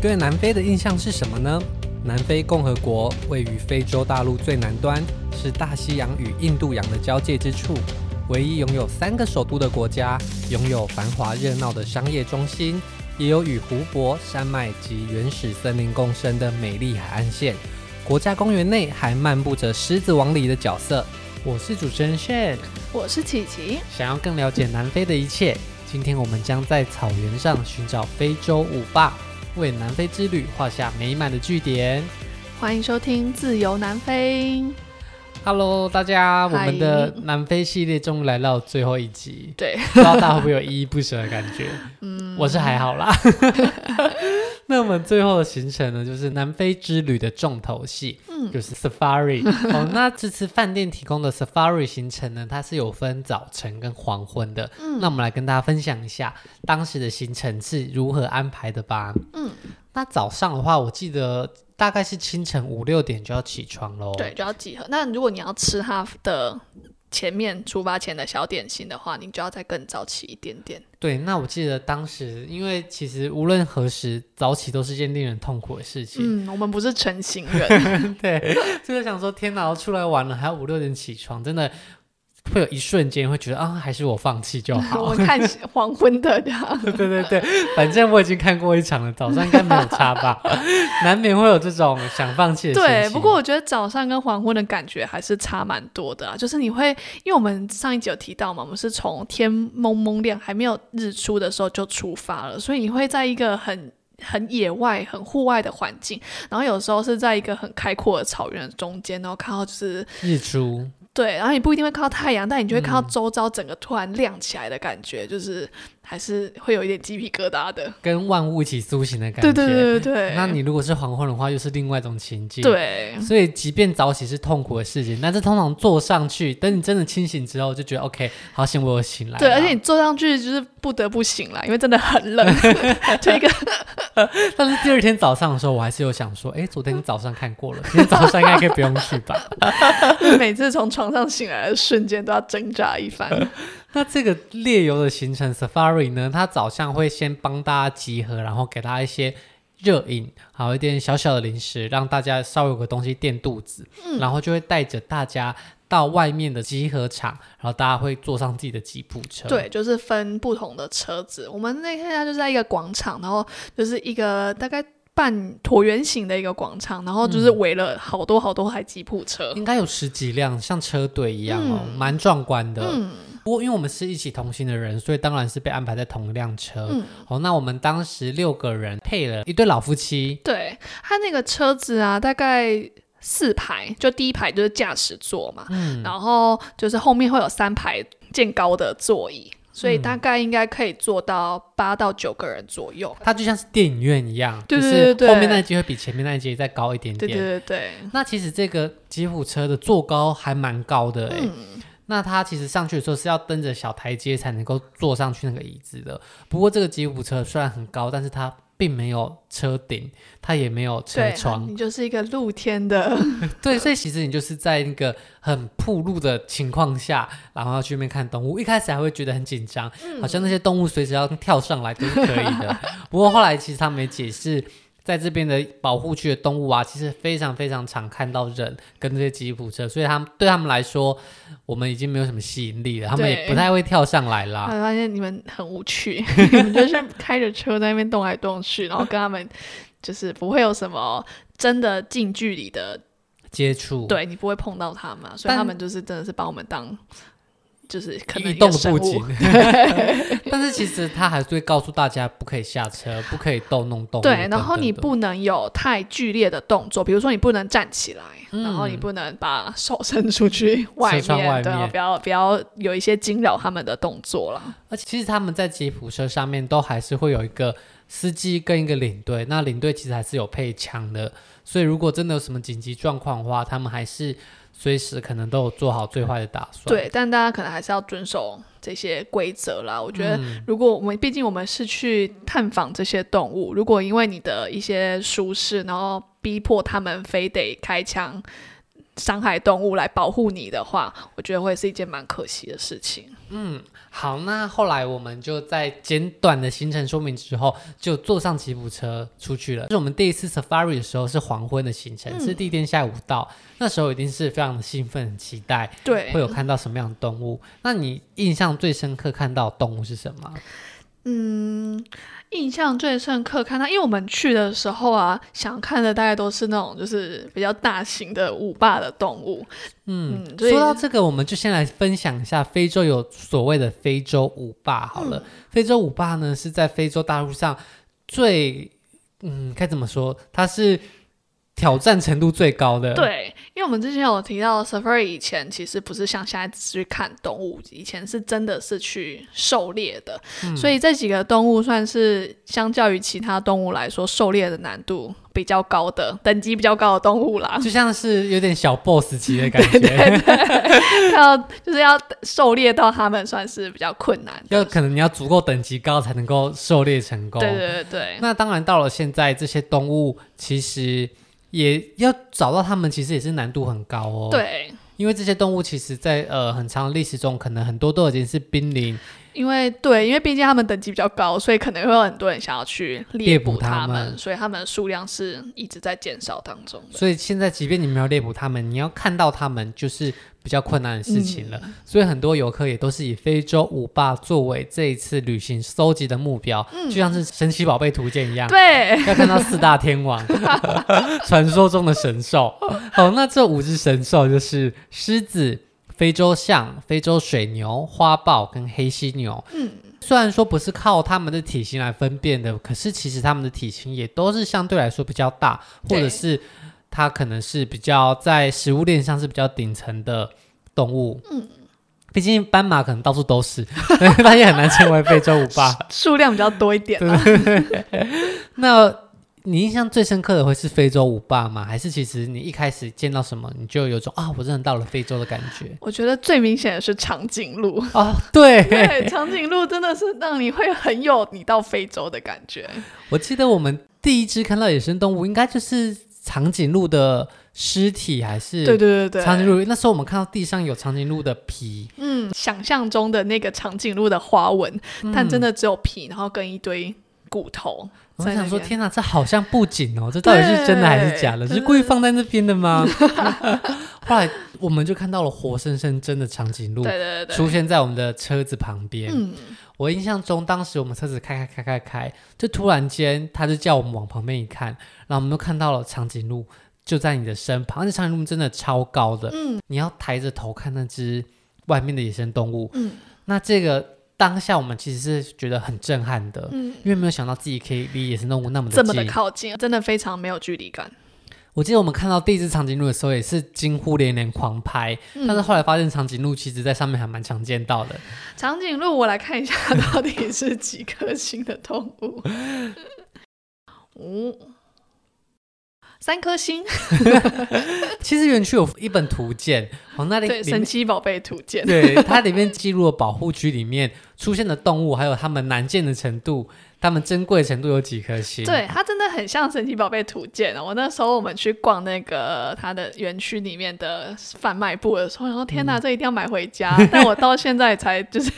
对南非的印象是什么呢？南非共和国位于非洲大陆最南端，是大西洋与印度洋的交界之处，唯一拥有三个首都的国家，拥有繁华热闹的商业中心，也有与湖泊、山脉及原始森林共生的美丽海岸线。国家公园内还漫步着狮子王里的角色。我是主持人 Shen，我是琪琪。想要更了解南非的一切，今天我们将在草原上寻找非洲舞霸。为南非之旅画下美满的句点。欢迎收听《自由南非》。Hello，大家，我们的南非系列终于来到最后一集。对，不知道大家会不会有依依不舍的感觉？嗯，我是还好啦。那我们最后的行程呢，就是南非之旅的重头戏，嗯，就是 Safari。哦，那这次饭店提供的 Safari 行程呢，它是有分早晨跟黄昏的。嗯，那我们来跟大家分享一下当时的行程是如何安排的吧。嗯，那早上的话，我记得大概是清晨五六点就要起床喽。对，就要集合。那如果你要吃它的。前面出发前的小点心的话，你就要再更早起一点点。对，那我记得当时，因为其实无论何时早起都是件令人痛苦的事情。嗯，我们不是成型人。对，就是想说，天哪，我出来玩了，还要五六点起床，真的。会有一瞬间会觉得啊，还是我放弃就好。我看黄昏的这样。对对对，反正我已经看过一场了，早上应该没有差吧？难免会有这种想放弃的。对，不过我觉得早上跟黄昏的感觉还是差蛮多的啊。就是你会，因为我们上一集有提到嘛，我们是从天蒙蒙亮还没有日出的时候就出发了，所以你会在一个很很野外、很户外的环境，然后有时候是在一个很开阔的草原中间，然后看到就是日出。对，然后你不一定会看到太阳，但你就会看到周遭整个突然亮起来的感觉，嗯、就是还是会有一点鸡皮疙瘩的，跟万物一起苏醒的感觉。对对对对对。那你如果是黄昏的话，又是另外一种情境。对。所以，即便早起是痛苦的事情，但是通常坐上去，等你真的清醒之后，就觉得 OK，好险我有醒来。对，而且你坐上去就是不得不醒来，因为真的很冷。就一个。但是第二天早上的时候，我还是有想说，哎，昨天早上看过了，今天早上应该可以不用去吧？每次从床上醒来的瞬间都要挣扎一番。那这个猎游的行程 Safari 呢，他早上会先帮大家集合，然后给大家一些热饮，好一点小小的零食，让大家稍微有个东西垫肚子，嗯、然后就会带着大家到外面的集合场，然后大家会坐上自己的吉普车。对，就是分不同的车子。我们那天就是在一个广场，然后就是一个大概。半椭圆形的一个广场，然后就是围了好多好多台吉普车，嗯、应该有十几辆，像车队一样哦，嗯、蛮壮观的。嗯、不过因为我们是一起同行的人，所以当然是被安排在同一辆车。嗯、哦，那我们当时六个人配了一对老夫妻。对，他那个车子啊，大概四排，就第一排就是驾驶座嘛，嗯、然后就是后面会有三排渐高的座椅。所以大概应该可以坐到八到九个人左右，它就像是电影院一样，对对对对，就是后面那一节会比前面那一节再高一点点。对对对对。那其实这个吉普车的坐高还蛮高的哎、欸，嗯、那它其实上去的时候是要蹬着小台阶才能够坐上去那个椅子的。不过这个吉普车虽然很高，但是它并没有车顶，它也没有车窗，你就是一个露天的。对，所以其实你就是在那个很铺路的情况下，然后要去那边看动物。一开始还会觉得很紧张，嗯、好像那些动物随时要跳上来都是可以的。不过后来其实他们也解释。在这边的保护区的动物啊，其实非常非常常看到人跟这些吉普车，所以他们对他们来说，我们已经没有什么吸引力了，他们也不太会跳上来啦。我发现你们很无趣，你 们就是开着车在那边动来动去，然后跟他们就是不会有什么真的近距离的接触，对你不会碰到他们，所以他们就是真的是把我们当。就是可能一动不紧，但是其实他还是会告诉大家不可以下车，不可以逗弄动物。对，然后你不能有太剧烈的动作，比如说你不能站起来，嗯、然后你不能把手伸出去 外面，外面对，不要不要有一些惊扰他们的动作了。而且其实他们在吉普车上面都还是会有一个司机跟一个领队，那领队其实还是有配枪的，所以如果真的有什么紧急状况的话，他们还是。随时可能都有做好最坏的打算。对，但大家可能还是要遵守这些规则啦。我觉得，如果我们、嗯、毕竟我们是去探访这些动物，如果因为你的一些舒适，然后逼迫他们非得开枪，伤害动物来保护你的话，我觉得会是一件蛮可惜的事情。嗯，好，那后来我们就在简短的行程说明之后，就坐上吉普车出去了。就是我们第一次 safari 的时候是黄昏的行程，嗯、是第一天下午到，那时候一定是非常的兴奋、很期待，对，会有看到什么样的动物。那你印象最深刻看到的动物是什么？嗯。印象最深刻，看到，因为我们去的时候啊，想看的大概都是那种就是比较大型的舞霸的动物。嗯，嗯，说到这个，我们就先来分享一下非洲有所谓的非洲舞霸好了。嗯、非洲舞霸呢是在非洲大陆上最，嗯，该怎么说？它是。挑战程度最高的，对，因为我们之前有提到，Safari 以前其实不是像现在只是去看动物，以前是真的是去狩猎的，嗯、所以这几个动物算是相较于其他动物来说，狩猎的难度比较高的，等级比较高的动物啦，就像是有点小 boss 级的感觉，对 对对。要就是要狩猎到他们算是比较困难，要可能你要足够等级高才能够狩猎成功，对对对对。那当然到了现在，这些动物其实。也要找到它们，其实也是难度很高哦。对，因为这些动物其实在呃很长的历史中，可能很多都已经是濒临。因为对，因为毕竟它们等级比较高，所以可能会有很多人想要去猎捕它们，它们所以它们的数量是一直在减少当中。所以现在，即便你没有猎捕它们，你要看到它们就是比较困难的事情了。嗯、所以很多游客也都是以非洲五霸作为这一次旅行搜集的目标，嗯、就像是神奇宝贝图鉴一样，对，要看到四大天王，传说中的神兽。好，那这五只神兽就是狮子。非洲象、非洲水牛、花豹跟黑犀牛，嗯，虽然说不是靠它们的体型来分辨的，可是其实它们的体型也都是相对来说比较大，或者是它可能是比较在食物链上是比较顶层的动物。嗯，毕竟斑马可能到处都是，它也很难成为非洲五霸，数量比较多一点啊。对对对 那。你印象最深刻的会是非洲五霸吗？还是其实你一开始见到什么，你就有种啊，我真的到了非洲的感觉？我觉得最明显的是长颈鹿哦，对，对，长颈鹿真的是让你会很有你到非洲的感觉。我记得我们第一只看到野生动物，应该就是长颈鹿的尸体，还是对对对对，长颈鹿。那时候我们看到地上有长颈鹿的皮，嗯，想象中的那个长颈鹿的花纹，嗯、但真的只有皮，然后跟一堆骨头。我想说，天哪，这好像布景哦，这到底是真的还是假的？是故意放在那边的吗？后来我们就看到了活生生真的长颈鹿，对对对出现在我们的车子旁边。嗯、我印象中，当时我们车子开开开开开，就突然间，他就叫我们往旁边一看，然后我们就看到了长颈鹿就在你的身旁，而且长颈鹿真的超高的，嗯、你要抬着头看那只外面的野生动物。嗯、那这个。当下我们其实是觉得很震撼的，嗯，因为没有想到自己可以离野生动物那么这么的靠近，真的非常没有距离感。我记得我们看到第一只长颈鹿的时候，也是惊呼连连狂拍，嗯、但是后来发现长颈鹿其实在上面还蛮常见到的。长颈鹿，我来看一下到底是几颗星的动物？哦。三颗星。其实园区有一本图鉴，哦，那里对神奇宝贝图鉴，对，它里面记录了保护区里面出现的动物，还有它们难见的程度。它们珍贵程度有几颗星？对，它真的很像神奇宝贝图鉴哦。我那时候我们去逛那个它的园区里面的贩卖部的时候，然后天哪，嗯、这一定要买回家。但我到现在才就是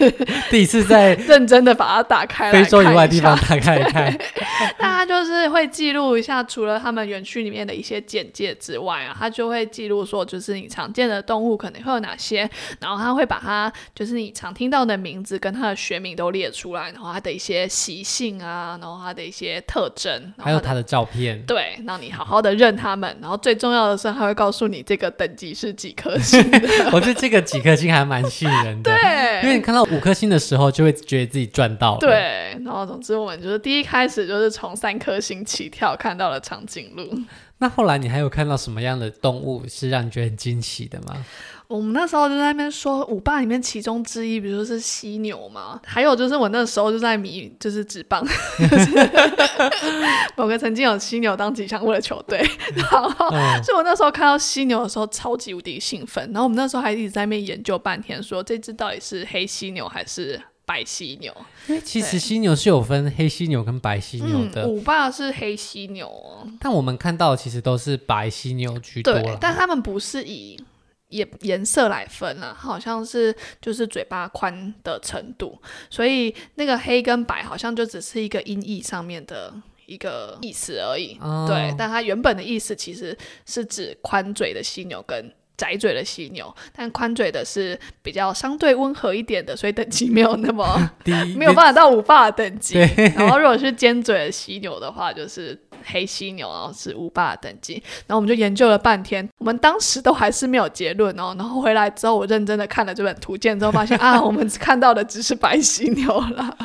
第一次在 认真的把它打开来，非洲以外的地方打开来看。那它就是会记录一下，除了他们园区里面的一些简介之外啊，它就会记录说，就是你常见的动物可能会有哪些，然后它会把它就是你常听到的名字跟它的学名都列出来，然后它的一些习性。啊，然后它的一些特征，还有它的照片，对，让你好好的认它们。然后最重要的是，它会告诉你这个等级是几颗星。我觉得这个几颗星还蛮吸引人的，对，因为你看到五颗星的时候，就会觉得自己赚到了。对，然后总之我们就是第一开始就是从三颗星起跳，看到了长颈鹿。那后来你还有看到什么样的动物是让你觉得很惊喜的吗？我们那时候就在那边说五霸里面其中之一，比如说是犀牛嘛，还有就是我那时候就在迷，就是纸棒，某个曾经有犀牛当吉祥物的球队，然后所以我那时候看到犀牛的时候超级无敌兴奋，然后我们那时候还一直在那边研究半天说，说这只到底是黑犀牛还是。白犀牛。因为其实犀牛是有分黑犀牛跟白犀牛的，嗯、五霸是黑犀牛哦。但我们看到其实都是白犀牛居多。对，但他们不是以颜颜色来分啊，好像是就是嘴巴宽的程度，所以那个黑跟白好像就只是一个音译上面的一个意思而已。哦、对，但它原本的意思其实是指宽嘴的犀牛跟。窄嘴的犀牛，但宽嘴的是比较相对温和一点的，所以等级没有那么，没有办法到五霸的等级。然后如果是尖嘴的犀牛的话，就是黑犀牛，然后是五霸的等级。然后我们就研究了半天，我们当时都还是没有结论哦。然后回来之后，我认真的看了这本图鉴之后，发现啊，我们看到的只是白犀牛了。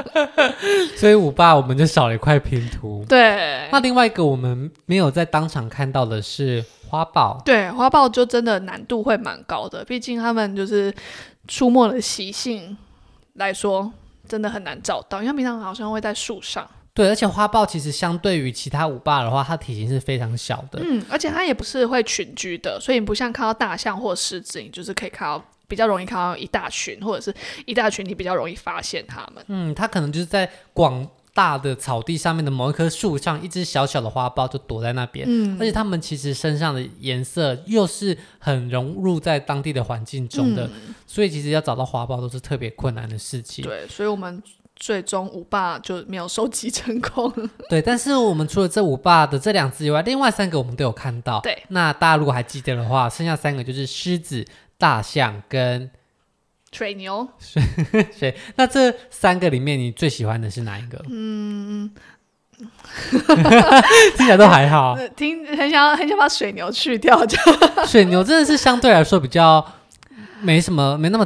所以五霸我们就少了一块拼图。对，那另外一个我们没有在当场看到的是。花豹，对，花豹就真的难度会蛮高的，毕竟他们就是出没的习性来说，真的很难找到，因为平常好像会在树上。对，而且花豹其实相对于其他五霸的话，它体型是非常小的。嗯，而且它也不是会群居的，所以你不像看到大象或狮子，你就是可以看到比较容易看到一大群，或者是一大群，你比较容易发现它们。嗯，它可能就是在广。大的草地上面的某一棵树上，一只小小的花豹就躲在那边。嗯，而且它们其实身上的颜色又是很融入在当地的环境中的，嗯、所以其实要找到花豹都是特别困难的事情。对，所以我们最终五霸就没有收集成功。对，但是我们除了这五霸的这两只以外，另外三个我们都有看到。对，那大家如果还记得的话，剩下三个就是狮子、大象跟。水牛，水，那这三个里面，你最喜欢的是哪一个？嗯，听起来都还好。听很想很想把水牛去掉，就水牛真的是相对来说比较没什么，没那么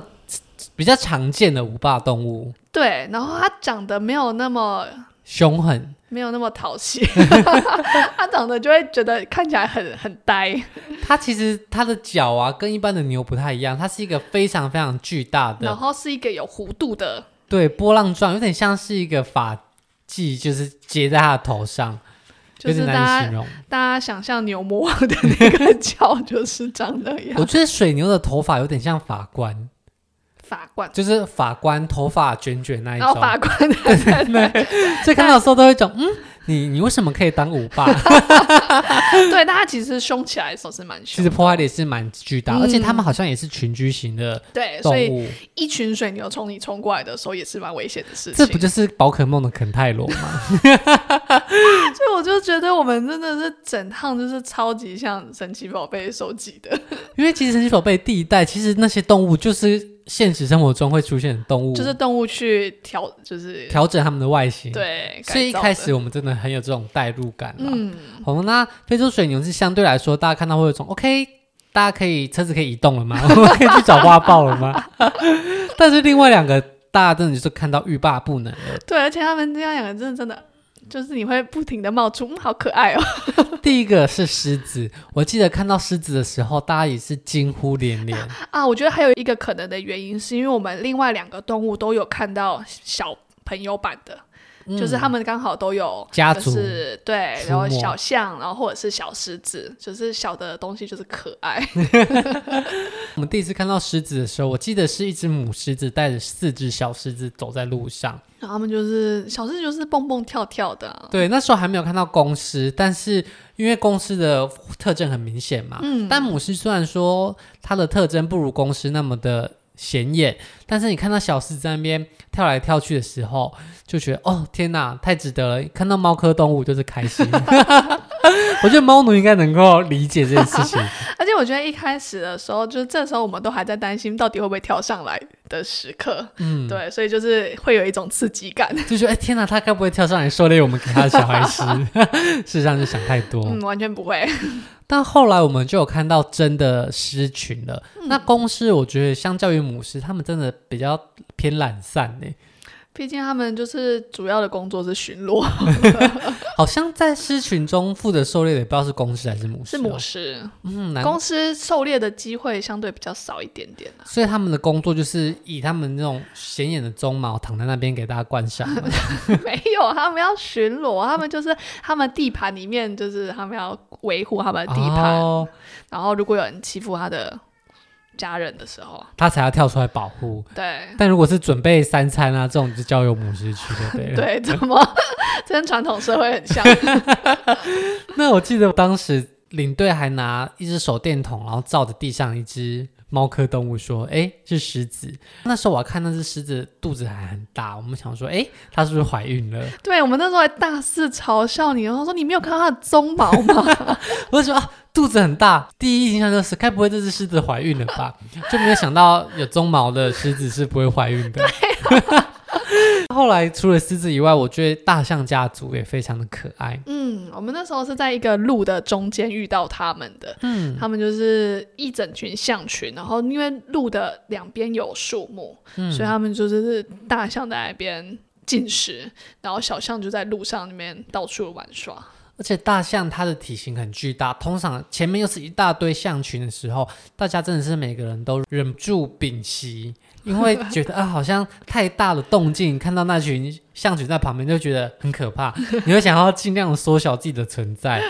比较常见的五霸动物。对，然后它长得没有那么凶狠。没有那么讨喜，它长得就会觉得看起来很很呆。它其实它的脚啊，跟一般的牛不太一样，它是一个非常非常巨大的，然后是一个有弧度的，对，波浪状，有点像是一个发髻，就是接在它的头上，就是大家形容。大家想象牛魔王的那个 脚就是长那样。我觉得水牛的头发有点像法官。法官就是法官，头发卷卷那一种。法官，对对对，所以看到的时候都会讲，嗯，你你为什么可以当五霸？对，大家其实凶起来的时候是蛮凶，其实破坏力是蛮巨大，而且他们好像也是群居型的，对，所以一群水牛冲你冲过来的时候也是蛮危险的事情。这不就是宝可梦的肯泰罗吗？所以我就觉得我们真的是整趟就是超级像神奇宝贝收集的，因为其实神奇宝贝第一代其实那些动物就是。现实生活中会出现的动物，就是动物去调，就是调整它们的外形。对，所以一开始我们真的很有这种代入感。嗯，好，那非洲水牛是相对来说，大家看到会有种 OK，大家可以车子可以移动了吗？我们可以去找花豹了吗？但是另外两个，大家真的就是看到欲罢不能了。对，而且他们这样两个真的真的。就是你会不停的冒出，嗯，好可爱哦。第一个是狮子，我记得看到狮子的时候，大家也是惊呼连连 啊。我觉得还有一个可能的原因，是因为我们另外两个动物都有看到小朋友版的。就是他们刚好都有家族，对，然后小象，然后或者是小狮子，就是小的东西就是可爱。我们第一次看到狮子的时候，我记得是一只母狮子带着四只小狮子走在路上，然后他们就是小狮子就是蹦蹦跳跳的啊。对，那时候还没有看到公狮，但是因为公狮的特征很明显嘛，嗯，但母狮虽然说它的特征不如公狮那么的显眼，但是你看到小狮子在那边跳来跳去的时候，就觉得哦天哪，太值得了！看到猫科动物就是开心。我觉得猫奴应该能够理解这件事情。而且我觉得一开始的时候，就是这时候我们都还在担心到底会不会跳上来的时刻。嗯，对，所以就是会有一种刺激感，就觉得哎天哪，它该不会跳上来狩猎我们给他的小孩吃？事实上是想太多。嗯，完全不会。但后来我们就有看到真的狮群了。嗯、那公狮，我觉得相较于母狮，他们真的比较偏懒散呢。毕竟他们就是主要的工作是巡逻，好像在狮群中负责狩猎的也不知道是公狮还是母狮，哦，是母狮。嗯，公狮狩猎的机会相对比较少一点点，啊，所以他们的工作就是以他们那种显眼的鬃毛躺在那边给大家观赏。没有，他们要巡逻，他们就是他们地盘里面就是他们要维护他们的地盘，哦，然后如果有人欺负他的。家人的时候，他才要跳出来保护。对，但如果是准备三餐啊，这种就交由母狮去就对了。对，怎么 这跟传统社会很像？那我记得当时领队还拿一只手电筒，然后照着地上一只。猫科动物说：“哎，是狮子。那时候我看那只狮子肚子还很大，我们想说，哎，它是不是怀孕了？对，我们那时候还大肆嘲笑你，然后说你没有看到它的鬃毛吗？我就说啊，肚子很大，第一印象就是该不会这只狮子怀孕了吧？就没有想到有鬃毛的狮子是不会怀孕的。后来除了狮子以外，我觉得大象家族也非常的可爱。嗯，我们那时候是在一个路的中间遇到他们的。嗯，他们就是一整群象群，然后因为路的两边有树木，嗯，所以他们就是大象在那边进食，然后小象就在路上那边到处玩耍。而且大象它的体型很巨大，通常前面又是一大堆象群的时候，大家真的是每个人都忍不住屏息。因为觉得啊，好像太大的动静，看到那群象群在旁边，就觉得很可怕。你会想要尽量缩小自己的存在，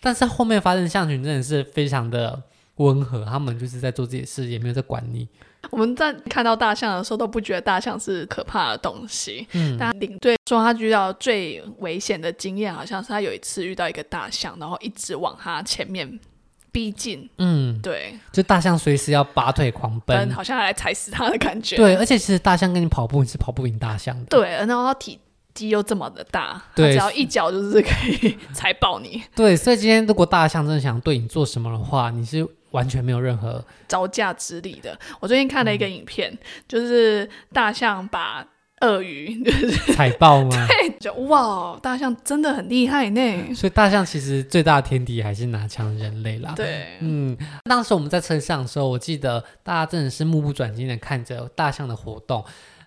但是后面发现象群真的是非常的温和，他们就是在做自己的事，也没有在管你。我们在看到大象的时候都不觉得大象是可怕的东西。嗯，但领队说他遇到最危险的经验，好像是他有一次遇到一个大象，然后一直往他前面。逼近，嗯，对，就大象随时要拔腿狂奔，好像来踩死他的感觉。对，而且其实大象跟你跑步，你是跑不赢大象的。对，然后它体积又这么的大，对，只要一脚就是可以踩爆你。对，所以今天如果大象真的想对你做什么的话，你是完全没有任何招架之力的。我最近看了一个影片，嗯、就是大象把。鳄鱼就是踩爆吗？对，就哇，大象真的很厉害呢。所以大象其实最大的天敌还是拿枪人类啦。对，嗯，当时我们在车上的时候，我记得大家真的是目不转睛的看着大象的活动。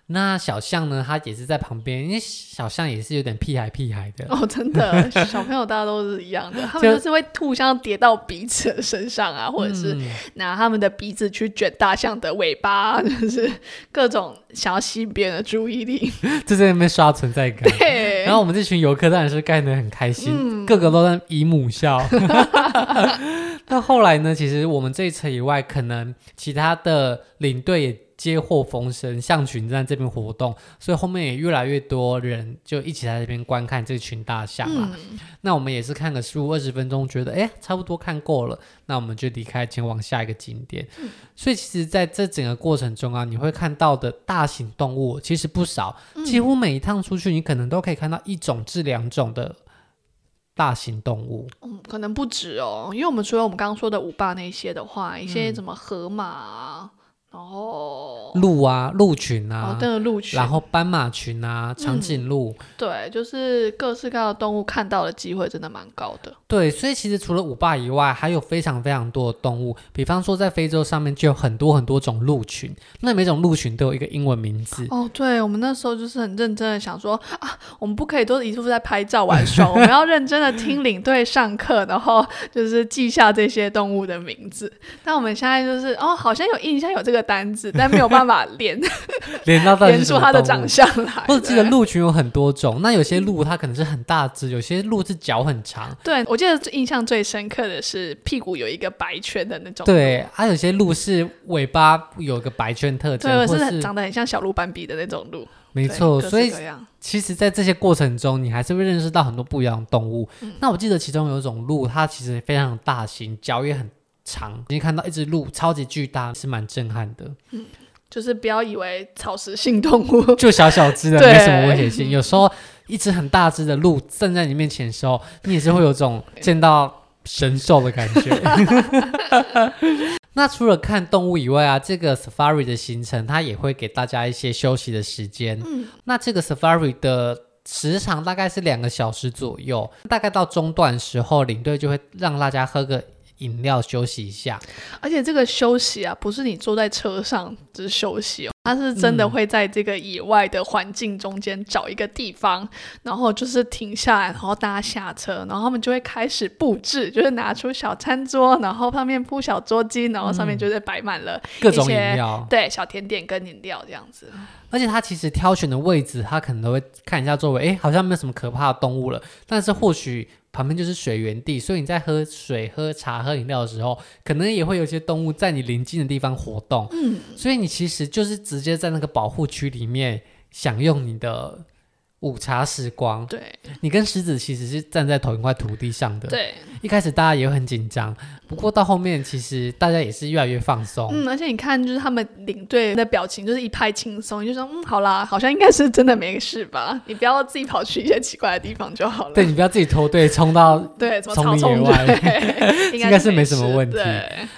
那小象呢？它也是在旁边，因为小象也是有点屁孩屁孩的哦，真的，小朋友大家都是一样的，他们就是会互相叠到彼此的身上啊，或者是拿他们的鼻子去卷大象的尾巴，就是各种想要吸引别人的注意力，就在那边刷存在感。对，然后我们这群游客当然是干得很开心，嗯、个个都在姨母笑。那后来呢？其实我们这一层以外，可能其他的领队也。接获风声，象群在这边活动，所以后面也越来越多人就一起在这边观看这群大象了。嗯、那我们也是看个十五二十分钟，觉得哎，差不多看够了，那我们就离开，前往下一个景点。嗯、所以其实在这整个过程中啊，你会看到的大型动物其实不少，嗯、几乎每一趟出去，你可能都可以看到一种至两种的大型动物。嗯，可能不止哦，因为我们除了我们刚刚说的五霸那些的话，一些什么河马、啊。然后鹿啊，鹿群啊，哦，对，鹿群，然后斑马群啊，长颈鹿，嗯，对，就是各式各样的动物看到的机会真的蛮高的。对，所以其实除了五霸以外，还有非常非常多的动物，比方说在非洲上面就有很多很多种鹿群，那每种鹿群都有一个英文名字。哦，对，我们那时候就是很认真的想说啊，我们不可以都一副在拍照玩耍，我们要认真的听领队上课，然后就是记下这些动物的名字。那我们现在就是哦，好像有印象有这个。单字，但没有办法连 连到到连出它的长相来。或者记得鹿群有很多种，那有些鹿它可能是很大只，有些鹿是脚很长。对，我记得印象最深刻的是屁股有一个白圈的那种。对，还、啊、有些鹿是尾巴有个白圈特征，对，或是长得很像小鹿斑比的那种鹿。没错，所以其实，在这些过程中，你还是会认识到很多不一样的动物。嗯、那我记得其中有一种鹿，它其实非常大型，脚也很。长，你看到一只鹿超级巨大，是蛮震撼的。嗯，就是不要以为草食性动物 就小小只的，没什么危险性。有时候一只很大只的鹿站在你面前的时候，你也是会有种见到神兽的感觉。那除了看动物以外啊，这个 Safari 的行程它也会给大家一些休息的时间。嗯，那这个 Safari 的时长大概是两个小时左右，大概到中段时候，领队就会让大家喝个。饮料休息一下，而且这个休息啊，不是你坐在车上只是休息哦，他是真的会在这个野外的环境中间找一个地方，嗯、然后就是停下来，然后大家下车，然后他们就会开始布置，就是拿出小餐桌，然后上面铺小桌巾，然后上面就是摆满了各种饮料，对，小甜点跟饮料这样子。而且他其实挑选的位置，他可能都会看一下周围，哎，好像没有什么可怕的动物了，但是或许。旁边就是水源地，所以你在喝水、喝茶、喝饮料的时候，可能也会有一些动物在你临近的地方活动。嗯，所以你其实就是直接在那个保护区里面享用你的。午茶时光，对，你跟狮子其实是站在同一块土地上的。对，一开始大家也很紧张，不过到后面其实大家也是越来越放松。嗯，而且你看，就是他们领队的表情就是一派轻松，你就说，嗯，好啦，好像应该是真的没事吧？你不要自己跑去一些奇怪的地方就好了。对，你不要自己脱队冲到 对丛林野外，应该是没什么问题。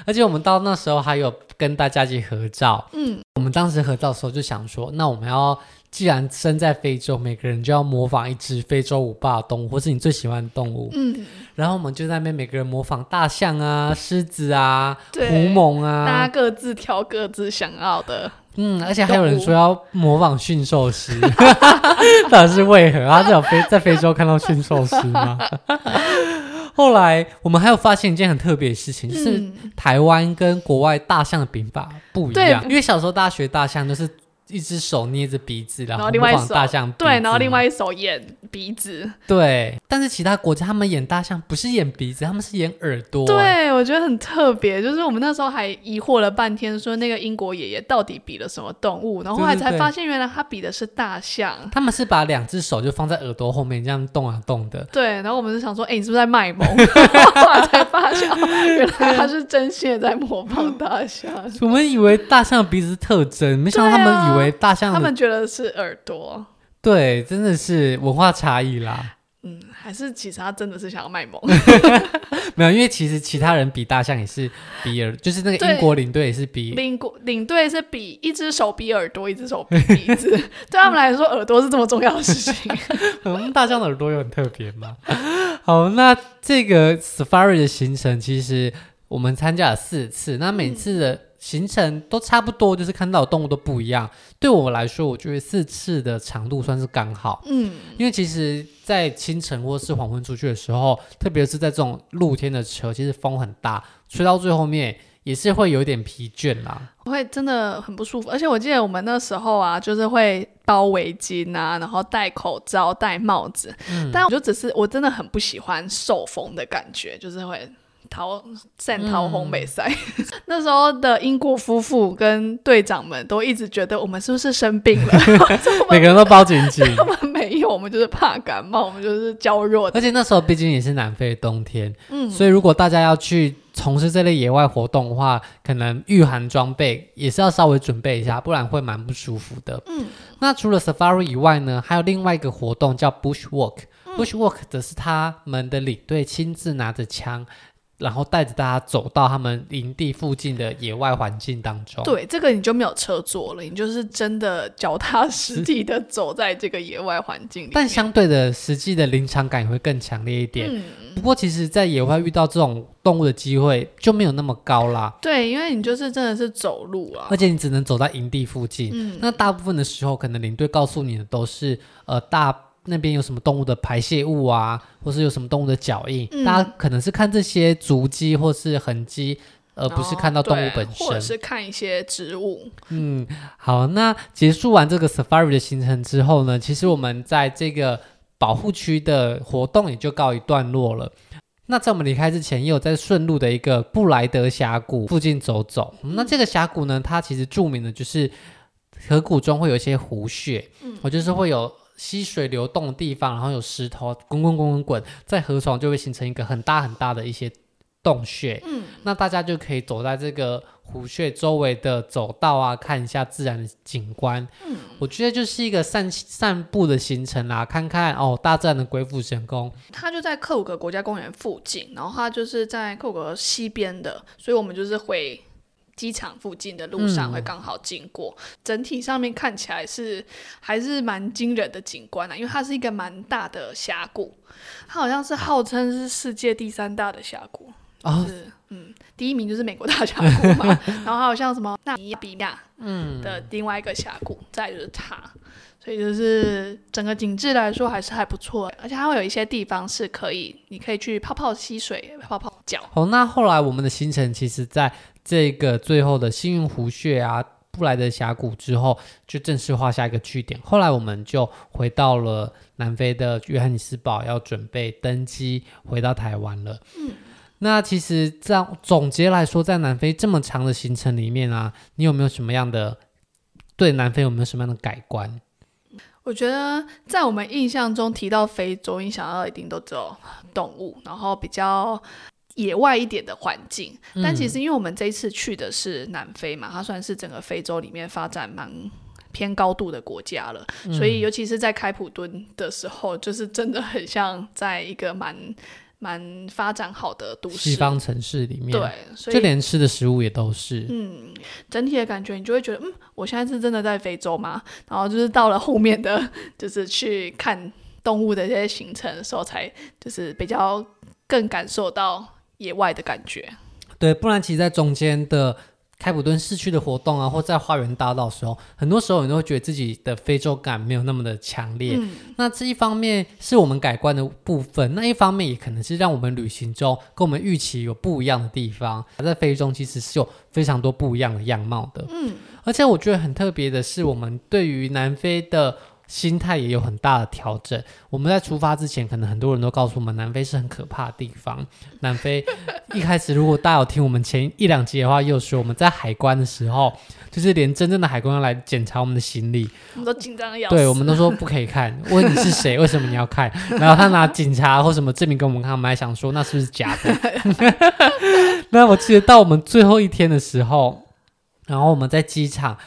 而且我们到那时候还有跟大家一起合照。嗯，我们当时合照的时候就想说，那我们要。既然身在非洲，每个人就要模仿一只非洲五霸动物，或是你最喜欢的动物。嗯，然后我们就在那边每个人模仿大象啊、狮子啊、狐獴啊，大家各自挑各自想要的。嗯，而且还有人说要模仿驯兽师，到底是为何？他只有非在非洲看到驯兽师吗？后来我们还有发现一件很特别的事情，就是台湾跟国外大象的比法不一样。因为小时候大家学大象都是。一只手捏着鼻子，然后模仿大象。对，然后另外一手演鼻子。对，但是其他国家他们演大象不是演鼻子，他们是演耳朵。对，我觉得很特别。就是我们那时候还疑惑了半天，说那个英国爷爷到底比了什么动物，然后后来才发现原来他比的是大象。对对对，他们是把两只手就放在耳朵后面这样动啊动的。对，然后我们就想说，哎，你是不是在卖萌？后来才发现，原来他是真心的在模仿大象。我们以为大象的鼻子是特征，没想到他们以为。为大象，他们觉得是耳朵，对，真的是文化差异啦。嗯，还是其实他真的是想要卖萌，没有，因为其实其他人比大象也是比耳，就是那个英国领队也是比领国领队是比一只手比耳朵，一只手比鼻子，对他们来说耳朵是这么重要的事情。嗯，大象的耳朵有很特别嘛。好，那这个 Safari 的行程其实我们参加了四次，那每次的、嗯。行程都差不多，就是看到的动物都不一样。对我来说，我觉得四次的长度算是刚好。嗯，因为其实，在清晨或是黄昏出去的时候，特别是在这种露天的车，其实风很大，吹到最后面也是会有点疲倦啦，会真的很不舒服。而且我记得我们那时候啊，就是会包围巾啊，然后戴口罩、戴帽子。嗯，但我就只是我真的很不喜欢受风的感觉，就是会。逃散逃红美赛，嗯、那时候的英国夫妇跟队长们都一直觉得我们是不是生病了？每个人都包紧紧。他们没有，我们就是怕感冒，我们就是娇弱。而且那时候毕竟也是南非的冬天，嗯，所以如果大家要去从事这类野外活动的话，可能御寒装备也是要稍微准备一下，不然会蛮不舒服的。嗯，那除了 Safari 以外呢，还有另外一个活动叫 Bush Walk。嗯、Bush Walk 则是他们的领队亲自拿着枪。然后带着大家走到他们营地附近的野外环境当中。对，这个你就没有车坐了，你就是真的脚踏实地的走在这个野外环境里。但相对的，实际的临场感也会更强烈一点。嗯、不过，其实，在野外遇到这种动物的机会就没有那么高啦。对，因为你就是真的是走路啊，而且你只能走在营地附近。嗯、那大部分的时候，可能领队告诉你的都是呃大。那边有什么动物的排泄物啊，或是有什么动物的脚印？嗯、大家可能是看这些足迹或是痕迹，而不是看到动物本身，或者是看一些植物。嗯，好，那结束完这个 Safari 的行程之后呢，其实我们在这个保护区的活动也就告一段落了。那在我们离开之前，也有在顺路的一个布莱德峡谷附近走走。嗯、那这个峡谷呢，它其实著名的就是河谷中会有一些湖穴，嗯，我就是会有。溪水流动的地方，然后有石头滚滚滚滚滚，在河床就会形成一个很大很大的一些洞穴。嗯，那大家就可以走在这个湖穴周围的走道啊，看一下自然的景观。嗯，我觉得就是一个散散步的行程啦，看看哦大自然的鬼斧神工。它就在克鲁格国家公园附近，然后它就是在克鲁格西边的，所以我们就是回。机场附近的路上会刚好经过，嗯、整体上面看起来是还是蛮惊人的景观啊，因为它是一个蛮大的峡谷，它好像是号称是世界第三大的峡谷，哦、就是嗯，第一名就是美国大峡谷嘛，然后还有像什么纳米比亚嗯的另外一个峡谷，嗯、再就是它。所以就是整个景致来说还是还不错，而且它会有一些地方是可以，你可以去泡泡溪水、泡泡脚。好，那后来我们的行程其实在这个最后的幸运湖穴啊，布莱德峡谷之后，就正式画下一个句点。后来我们就回到了南非的约翰尼斯堡，要准备登机回到台湾了。嗯，那其实这样总结来说，在南非这么长的行程里面啊，你有没有什么样的对南非有没有什么样的改观？我觉得在我们印象中提到非洲，你想到一定都只有动物，然后比较野外一点的环境。嗯、但其实因为我们这一次去的是南非嘛，它算是整个非洲里面发展蛮偏高度的国家了，嗯、所以尤其是在开普敦的时候，就是真的很像在一个蛮。蛮发展好的都市，西方城市里面，对，所以就连吃的食物也都是，嗯，整体的感觉你就会觉得，嗯，我现在是真的在非洲吗？然后就是到了后面的，就是去看动物的这些行程的时候，才就是比较更感受到野外的感觉。对，不然其实在中间的。开普敦市区的活动啊，或在花园大道的时候，很多时候你都会觉得自己的非洲感没有那么的强烈。嗯、那这一方面是我们改观的部分，那一方面也可能是让我们旅行中跟我们预期有不一样的地方。在非洲其实是有非常多不一样的样貌的。嗯，而且我觉得很特别的是，我们对于南非的。心态也有很大的调整。我们在出发之前，可能很多人都告诉我们，南非是很可怕的地方。南非一开始，如果大家有听我们前一两集的话，又说我们在海关的时候，就是连真正的海关要来检查我们的行李，我们都紧张的要死。对，我们都说不可以看，问你是谁，为什么你要看？然后他拿警察或什么证明给我们看，我们还想说那是不是假的？那我记得到我们最后一天的时候，然后我们在机场。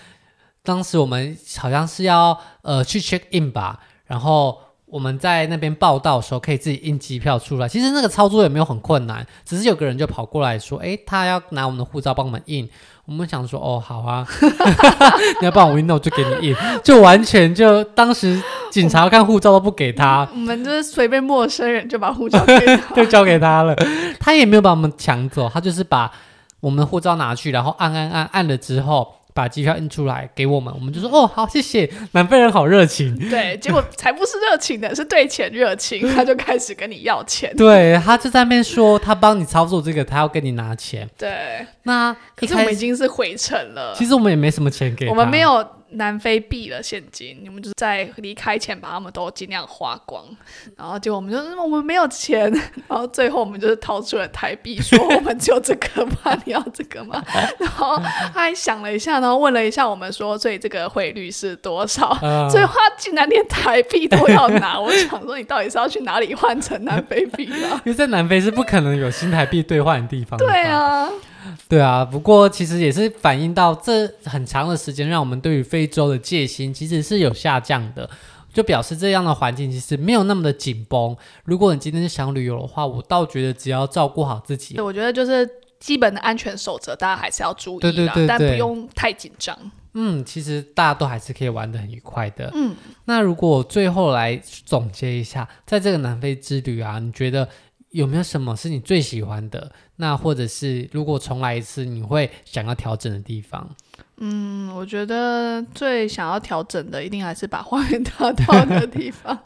当时我们好像是要呃去 check in 吧，然后我们在那边报到的时候可以自己印机票出来。其实那个操作也没有很困难，只是有个人就跑过来说：“诶，他要拿我们的护照帮我们印。”我们想说：“哦，好啊，你要帮我印，那我就给你印。”就完全就当时警察看护照都不给他，我们就是随便陌生人就把护照给 就交给他了，他也没有把我们抢走，他就是把我们的护照拿去，然后按按按按了之后。把机票印出来给我们，我们就说哦，好，谢谢。南非人好热情，对，结果才不是热情的，是对钱热情，他就开始跟你要钱。对，他就在那边说，他帮你操作这个，他要跟你拿钱。对，那可是我们已经是回程了。其实我们也没什么钱给他，我们没有。南非币的现金，你们就是在离开前把他们都尽量花光，然后结果我们就说我们没有钱，然后最后我们就是掏出了台币，说 我们只有这个吗？你要这个吗？然后他还想了一下，然后问了一下我们说，所以这个汇率是多少？嗯、最后他竟然连台币都要拿，我想说你到底是要去哪里换成南非币啊？因为在南非是不可能有新台币兑换的地方的。对啊。对啊，不过其实也是反映到这很长的时间，让我们对于非洲的戒心其实是有下降的，就表示这样的环境其实没有那么的紧绷。如果你今天是想旅游的话，我倒觉得只要照顾好自己，我觉得就是基本的安全守则，大家还是要注意的，对对对对，但不用太紧张。嗯，其实大家都还是可以玩得很愉快的。嗯，那如果最后来总结一下，在这个南非之旅啊，你觉得？有没有什么是你最喜欢的？那或者是如果重来一次，你会想要调整的地方？嗯，我觉得最想要调整的，一定还是把花园大道的地方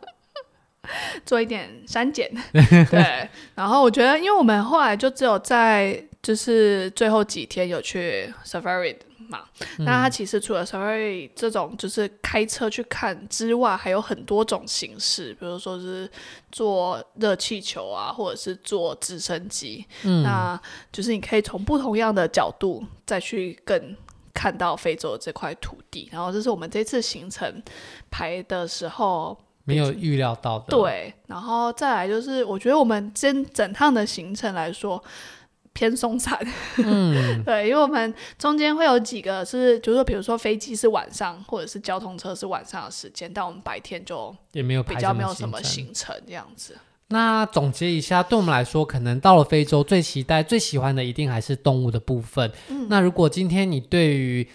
做一点删减。对，然后我觉得，因为我们后来就只有在就是最后几天有去 Safari。嘛，那它其实除了 Safari 这种就是开车去看之外，还有很多种形式，比如说是坐热气球啊，或者是坐直升机，嗯，那就是你可以从不同样的角度再去更看到非洲这块土地。然后这是我们这次行程排的时候没有预料到的，对。然后再来就是，我觉得我们整整趟的行程来说。偏松散，嗯，对，因为我们中间会有几个是，就是说，比如说飞机是晚上，或者是交通车是晚上的时间，但我们白天就也没有比较没有什么行程这样子。那总结一下，对我们来说，可能到了非洲最期待、最喜欢的一定还是动物的部分。嗯，那如果今天你对于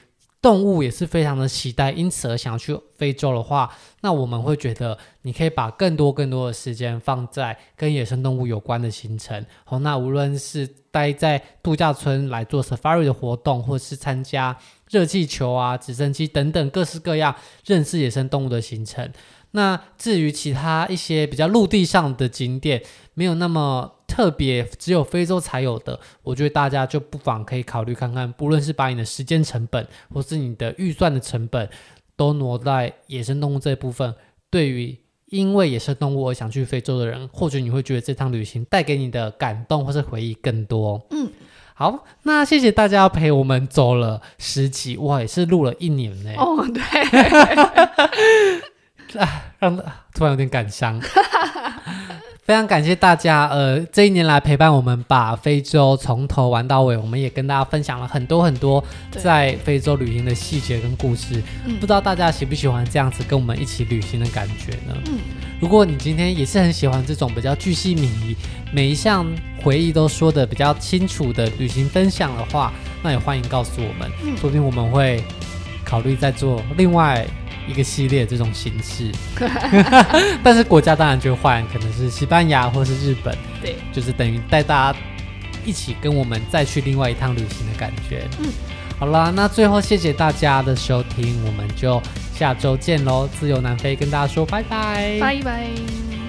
动物也是非常的期待，因此而想要去非洲的话，那我们会觉得你可以把更多更多的时间放在跟野生动物有关的行程。好，那无论是待在度假村来做 safari 的活动，或是参加热气球啊、直升机等等各式各样认识野生动物的行程。那至于其他一些比较陆地上的景点，没有那么特别只有非洲才有的，我觉得大家就不妨可以考虑看看，不论是把你的时间成本，或是你的预算的成本，都挪在野生动物这一部分。对于因为野生动物而想去非洲的人，或许你会觉得这趟旅行带给你的感动或是回忆更多。嗯。好，那谢谢大家陪我们走了十集，哇，也是录了一年呢。哦，对，啊，让突然有点感伤。非常感谢大家，呃，这一年来陪伴我们，把非洲从头玩到尾。我们也跟大家分享了很多很多在非洲旅行的细节跟故事。不知道大家喜不喜欢这样子跟我们一起旅行的感觉呢？嗯，如果你今天也是很喜欢这种比较巨细靡遗，每一项回忆都说的比较清楚的旅行分享的话，那也欢迎告诉我们，说不定我们会考虑再做另外。一个系列这种形式，但是国家当然就换，可能是西班牙或是日本，对，就是等于带大家一起跟我们再去另外一趟旅行的感觉。嗯，好啦，那最后谢谢大家的收听，我们就下周见喽！自由南非跟大家说拜拜，拜拜。